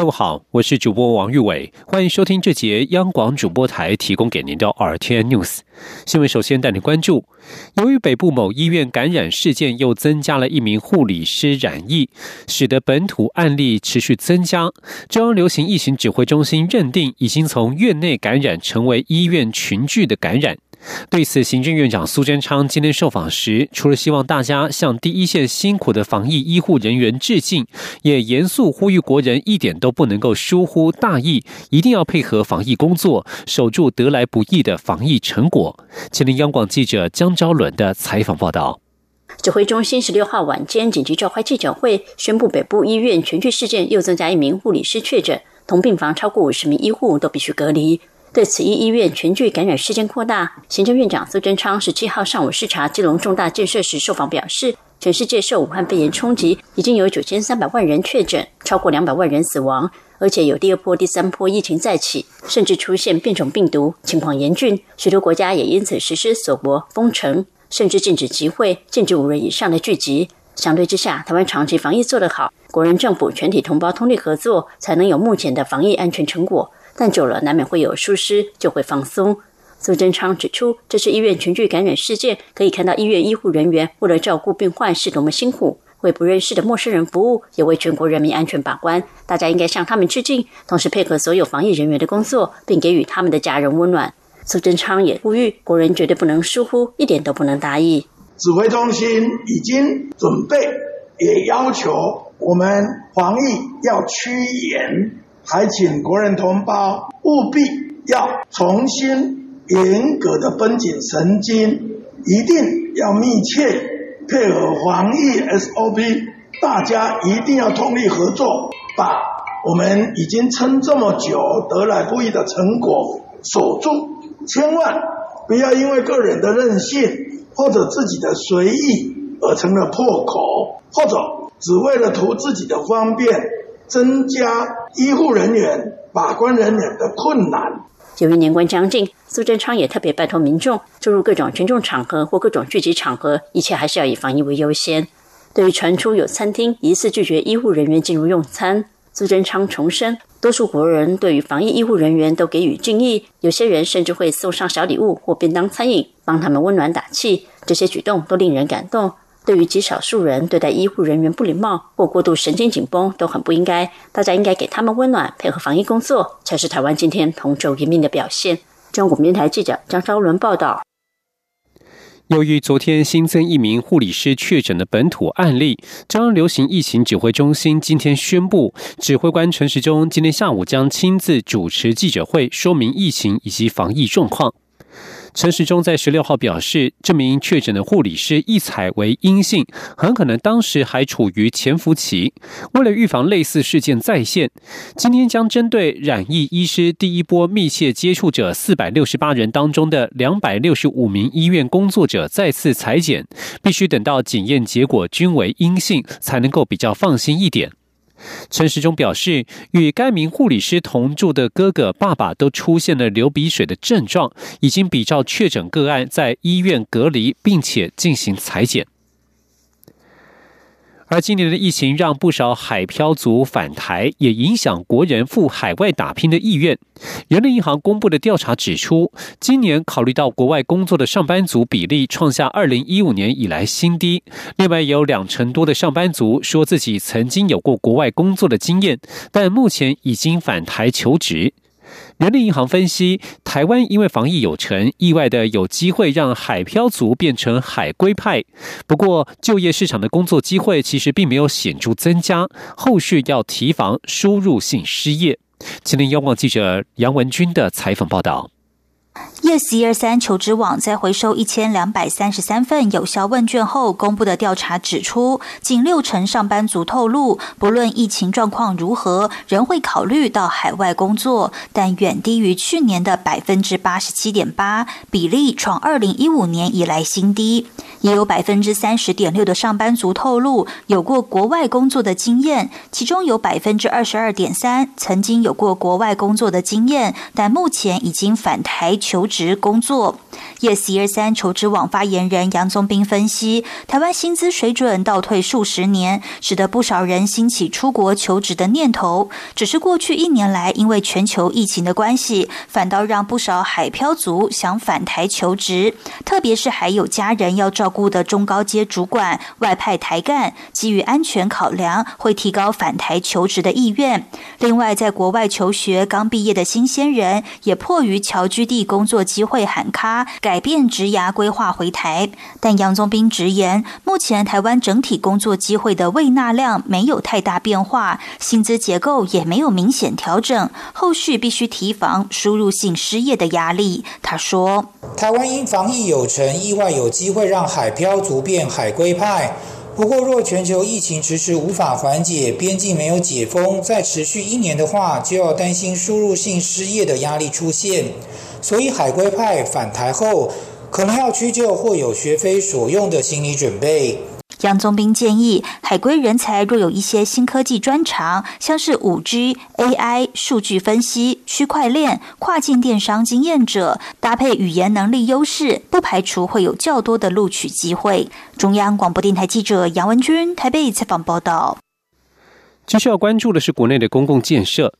各位好，我是主播王玉伟，欢迎收听这节央广主播台提供给您的 RTI News 新闻。首先带您关注，由于北部某医院感染事件又增加了一名护理师染疫，使得本土案例持续增加。中央流行疫情指挥中心认定，已经从院内感染成为医院群聚的感染。对此，行政院长苏贞昌今天受访时，除了希望大家向第一线辛苦的防疫医护人员致敬，也严肃呼吁国人一点都不能够疏忽大意，一定要配合防疫工作，守住得来不易的防疫成果。前听央广记者江昭伦的采访报道。指挥中心十六号晚间紧急召开记者会，宣布北部医院全聚事件又增加一名护理师确诊，同病房超过五十名医护都必须隔离。对此一医院全剧感染事件扩大，行政院长苏贞昌十七号上午视察基隆重大建设时受访表示，全世界受武汉肺炎冲击，已经有九千三百万人确诊，超过两百万人死亡，而且有第二波、第三波疫情再起，甚至出现变种病毒，情况严峻。许多国家也因此实施锁国、封城，甚至禁止集会、禁止五人以上的聚集。相对之下，台湾长期防疫做得好，国人政府全体同胞通力合作，才能有目前的防疫安全成果。但久了，难免会有疏失，就会放松。苏贞昌指出，这是医院群聚感染事件，可以看到医院医护人员为了照顾病患是多么辛苦，为不认识的陌生人服务，也为全国人民安全把关。大家应该向他们致敬，同时配合所有防疫人员的工作，并给予他们的家人温暖。苏贞昌也呼吁国人绝对不能疏忽，一点都不能大意。指挥中心已经准备，也要求我们防疫要趋严。还请国人同胞务必要重新严格的绷紧神经，一定要密切配合防疫 SOP，大家一定要通力合作，把我们已经撑这么久得来不易的成果守住。千万不要因为个人的任性或者自己的随意而成了破口，或者只为了图自己的方便。增加医护人员、把关人员的困难。由于年关将近，苏贞昌也特别拜托民众，出入各种群众场合或各种聚集场合，一切还是要以防疫为优先。对于传出有餐厅疑似拒绝医护人员进入用餐，苏贞昌重申，多数国人对于防疫医护人员都给予敬意，有些人甚至会送上小礼物或便当餐饮，帮他们温暖打气。这些举动都令人感动。对于极少数人对待医护人员不礼貌或过度神经紧绷都很不应该，大家应该给他们温暖，配合防疫工作，才是台湾今天同舟一命的表现。中国电台记者张昭伦报道。由于昨天新增一名护理师确诊的本土案例，中央流行疫情指挥中心今天宣布，指挥官陈时中今天下午将亲自主持记者会，说明疫情以及防疫状况。陈时中在十六号表示，这名确诊的护理师一采为阴性，很可能当时还处于潜伏期。为了预防类似事件再现，今天将针对染疫医师第一波密切接触者四百六十八人当中的两百六十五名医院工作者再次裁剪，必须等到检验结果均为阴性，才能够比较放心一点。陈时中表示，与该名护理师同住的哥哥、爸爸都出现了流鼻水的症状，已经比照确诊个案在医院隔离，并且进行裁剪。而今年的疫情让不少海漂族返台，也影响国人赴海外打拼的意愿。人民银行公布的调查指出，今年考虑到国外工作的上班族比例创下二零一五年以来新低。另外，有两成多的上班族说自己曾经有过国外工作的经验，但目前已经返台求职。人力银行分析，台湾因为防疫有成，意外的有机会让海漂族变成海归派。不过，就业市场的工作机会其实并没有显著增加，后续要提防输入性失业。吉林，央广记者杨文军的采访报道。Yes 一二三求职网在回收一千两百三十三份有效问卷后公布的调查指出，仅六成上班族透露，不论疫情状况如何，仍会考虑到海外工作，但远低于去年的百分之八十七点八，比例创二零一五年以来新低。也有百分之三十点六的上班族透露有过国外工作的经验，其中有百分之二十二点三曾经有过国外工作的经验，但目前已经返台求职工作。Yes 一二三求职网发言人杨宗斌分析，台湾薪资水准倒退数十年，使得不少人兴起出国求职的念头。只是过去一年来，因为全球疫情的关系，反倒让不少海漂族想返台求职，特别是还有家人要照。顾的中高阶主管外派台干，基于安全考量，会提高返台求职的意愿。另外，在国外求学刚毕业的新鲜人，也迫于侨居地工作机会喊卡，改变职涯规划回台。但杨宗斌直言，目前台湾整体工作机会的未纳量没有太大变化，薪资结构也没有明显调整，后续必须提防输入性失业的压力。他说：“台湾因防疫有成，意外有机会让。”海漂族变海归派。不过，若全球疫情迟迟无法缓解，边境没有解封，再持续一年的话，就要担心输入性失业的压力出现。所以，海归派返台后，可能要屈就或有学非所用的心理准备。杨宗斌建议，海归人才若有一些新科技专长，像是五 G、AI、数据分析、区块链、跨境电商经验者，搭配语言能力优势，不排除会有较多的录取机会。中央广播电台记者杨文君台北采访报道。继续要关注的是国内的公共建设。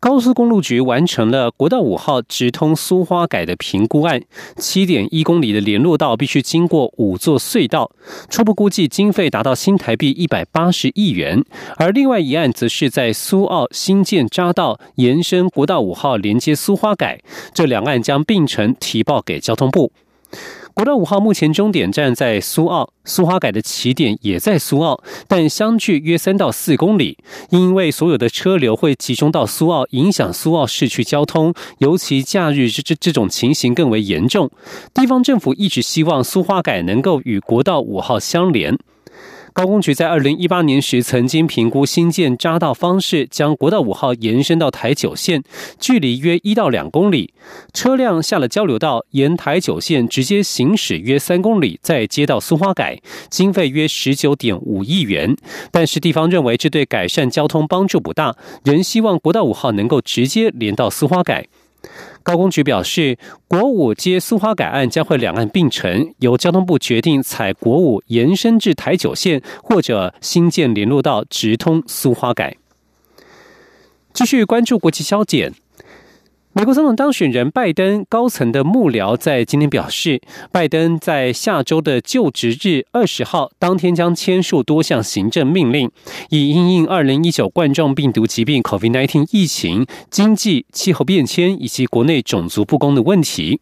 高速公路局完成了国道五号直通苏花改的评估案，七点一公里的联络道必须经过五座隧道，初步估计经费达到新台币一百八十亿元。而另外一案则是在苏澳新建匝道延伸国道五号连接苏花改，这两案将并成提报给交通部。国道五号目前终点站在苏澳，苏花改的起点也在苏澳，但相距约三到四公里。因为所有的车流会集中到苏澳，影响苏澳市区交通，尤其假日这这这种情形更为严重。地方政府一直希望苏花改能够与国道五号相连。高工局在二零一八年时曾经评估新建匝道方式，将国道五号延伸到台九线，距离约一到两公里，车辆下了交流道，沿台九线直接行驶约三公里，再接到苏花改，经费约十九点五亿元。但是地方认为这对改善交通帮助不大，仍希望国道五号能够直接连到苏花改。高工局表示，国五接苏花改案将会两岸并成，由交通部决定采国五延伸至台九线，或者新建联络道直通苏花改。继续关注国际消减。美国总统当选人拜登高层的幕僚在今天表示，拜登在下周的就职日二十号当天将签署多项行政命令，以应应二零一九冠状病毒疾病 （COVID-19） 疫情、经济、气候变迁以及国内种族不公的问题。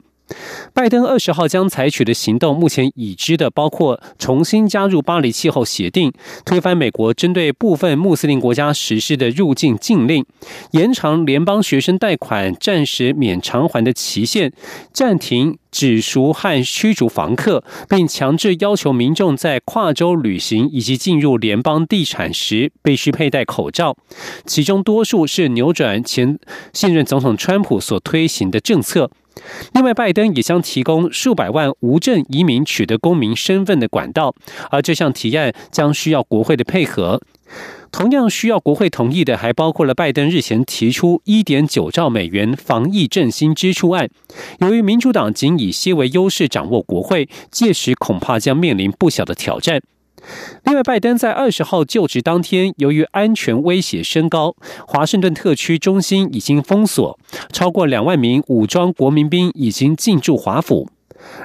拜登二十号将采取的行动，目前已知的包括重新加入巴黎气候协定、推翻美国针对部分穆斯林国家实施的入境禁令、延长联邦学生贷款暂时免偿还的期限、暂停指赎和驱逐房客，并强制要求民众在跨州旅行以及进入联邦地产时必须佩戴口罩。其中多数是扭转前现任总统川普所推行的政策。另外，拜登也将提供数百万无证移民取得公民身份的管道，而这项提案将需要国会的配合。同样需要国会同意的，还包括了拜登日前提出一点九兆美元防疫振兴支出案。由于民主党仅以些微优势掌握国会，届时恐怕将面临不小的挑战。另外，拜登在二十号就职当天，由于安全威胁升高，华盛顿特区中心已经封锁，超过两万名武装国民兵已经进驻华府。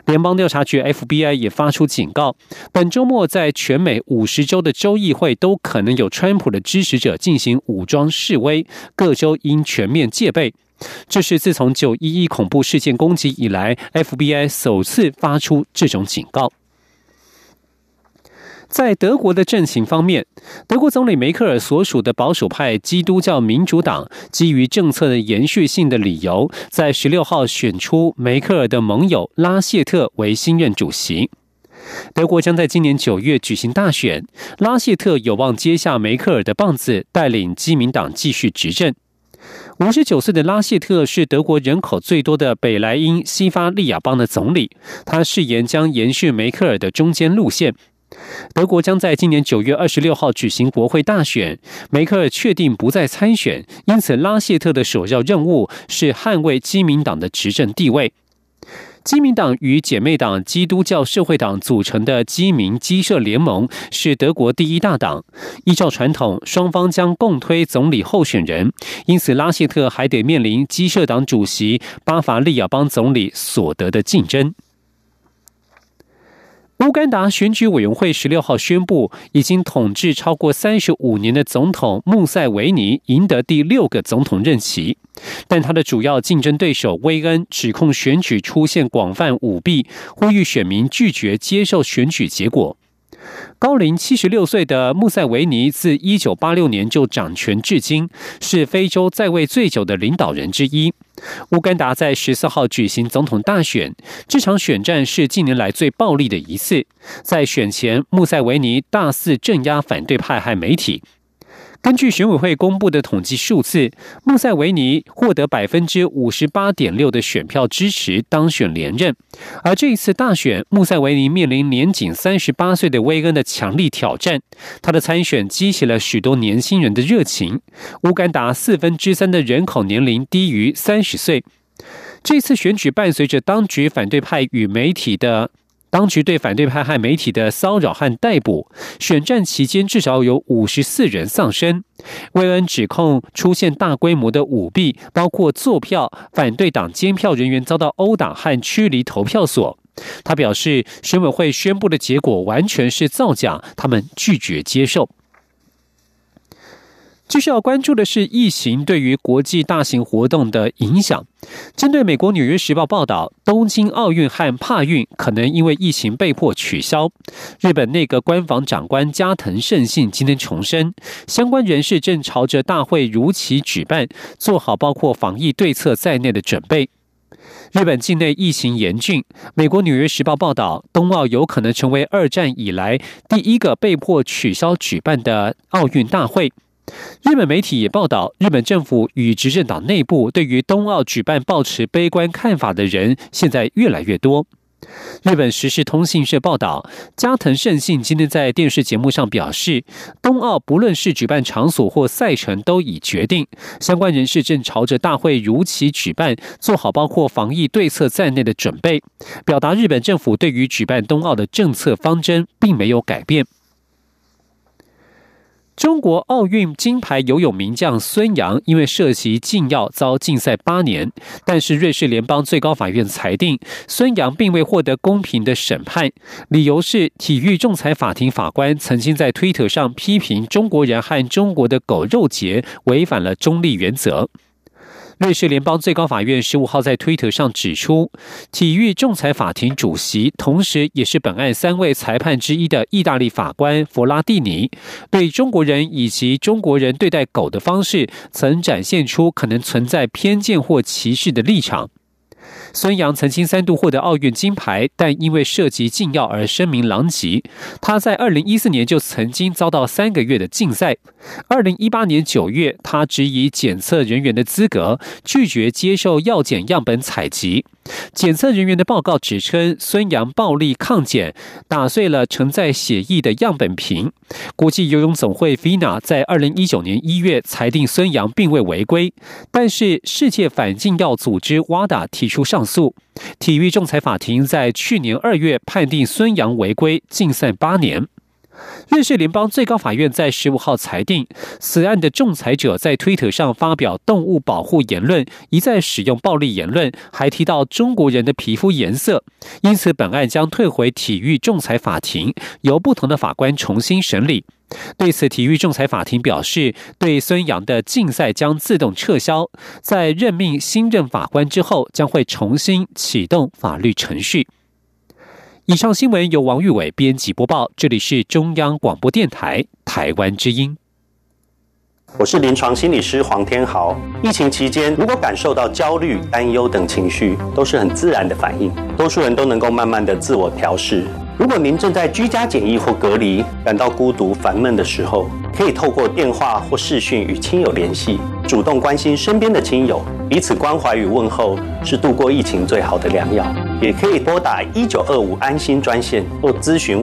联邦调查局 FBI 也发出警告，本周末在全美五十州的州议会都可能有川普的支持者进行武装示威，各州应全面戒备。这是自从九一一恐怖事件攻击以来，FBI 首次发出这种警告。在德国的阵型方面，德国总理梅克尔所属的保守派基督教民主党，基于政策的延续性的理由，在十六号选出梅克尔的盟友拉谢特为新任主席。德国将在今年九月举行大选，拉谢特有望接下梅克尔的棒子，带领基民党继续执政。五十九岁的拉谢特是德国人口最多的北莱茵西发利亚邦的总理，他誓言将延续梅克尔的中间路线。德国将在今年九月二十六号举行国会大选，梅克尔确定不再参选，因此拉谢特的首要任务是捍卫基民党的执政地位。基民党与姐妹党基督教社会党组成的基民基社联盟是德国第一大党。依照传统，双方将共推总理候选人，因此拉谢特还得面临基社党主席巴伐利亚邦总理所得的竞争。乌干达选举委员会十六号宣布，已经统治超过三十五年的总统穆塞维尼赢得第六个总统任期，但他的主要竞争对手威恩指控选举出现广泛舞弊，呼吁选民拒绝接受选举结果。高龄七十六岁的穆塞维尼自一九八六年就掌权至今，是非洲在位最久的领导人之一。乌干达在十四号举行总统大选，这场选战是近年来最暴力的一次。在选前，穆塞维尼大肆镇压反对派和媒体。根据选委会公布的统计数字，穆塞维尼获得百分之五十八点六的选票支持当选连任。而这一次大选，穆塞维尼面临年仅三十八岁的威恩的强力挑战。他的参选激起了许多年轻人的热情。乌干达四分之三的人口年龄低于三十岁。这次选举伴随着当局反对派与媒体的。当局对反对派和媒体的骚扰和逮捕，选战期间至少有五十四人丧生。威恩指控出现大规模的舞弊，包括坐票、反对党监票人员遭到殴打和驱离投票所。他表示，选委会宣布的结果完全是造假，他们拒绝接受。继续要关注的是疫情对于国际大型活动的影响。针对美国《纽约时报》报道，东京奥运和帕运可能因为疫情被迫取消。日本内阁官房长官加藤胜信今天重申，相关人士正朝着大会如期举办，做好包括防疫对策在内的准备。日本境内疫情严峻，美国《纽约时报》报道，冬奥有可能成为二战以来第一个被迫取消举办的奥运大会。日本媒体也报道，日本政府与执政党内部对于冬奥举办抱持悲观看法的人现在越来越多。日本时事通信社报道，加藤胜信今天在电视节目上表示，冬奥不论是举办场所或赛程都已决定，相关人士正朝着大会如期举办做好包括防疫对策在内的准备，表达日本政府对于举办冬奥的政策方针并没有改变。中国奥运金牌游泳名将孙杨因为涉及禁药遭禁赛八年，但是瑞士联邦最高法院裁定孙杨并未获得公平的审判，理由是体育仲裁法庭法官曾经在推特上批评中国人和中国的狗肉节违反了中立原则。瑞士联邦最高法院十五号在推特上指出，体育仲裁法庭主席，同时也是本案三位裁判之一的意大利法官弗拉蒂尼，对中国人以及中国人对待狗的方式，曾展现出可能存在偏见或歧视的立场。孙杨曾经三度获得奥运金牌，但因为涉及禁药而声名狼藉。他在二零一四年就曾经遭到三个月的禁赛。二零一八年九月，他质疑检测人员的资格，拒绝接受药检样本采集。检测人员的报告指称，孙杨暴力抗检，打碎了承载血液的样本瓶。国际游泳总会 （FINA） 在二零一九年一月裁定孙杨并未违规，但是世界反禁药组织 （WADA） 提出上诉。体育仲裁法庭在去年二月判定孙杨违规，禁赛八年。瑞士联邦最高法院在十五号裁定，此案的仲裁者在推特上发表动物保护言论，一再使用暴力言论，还提到中国人的皮肤颜色，因此本案将退回体育仲裁法庭，由不同的法官重新审理。对此，体育仲裁法庭表示，对孙杨的禁赛将自动撤销，在任命新任法官之后，将会重新启动法律程序。以上新闻由王玉伟编辑播报，这里是中央广播电台台湾之音。我是临床心理师黄天豪。疫情期间，如果感受到焦虑、担忧等情绪，都是很自然的反应，多数人都能够慢慢的自我调试。如果您正在居家检疫或隔离，感到孤独、烦闷的时候，可以透过电话或视讯与亲友联系，主动关心身边的亲友，彼此关怀与问候是度过疫情最好的良药。也可以拨打一九二五安心专线或咨询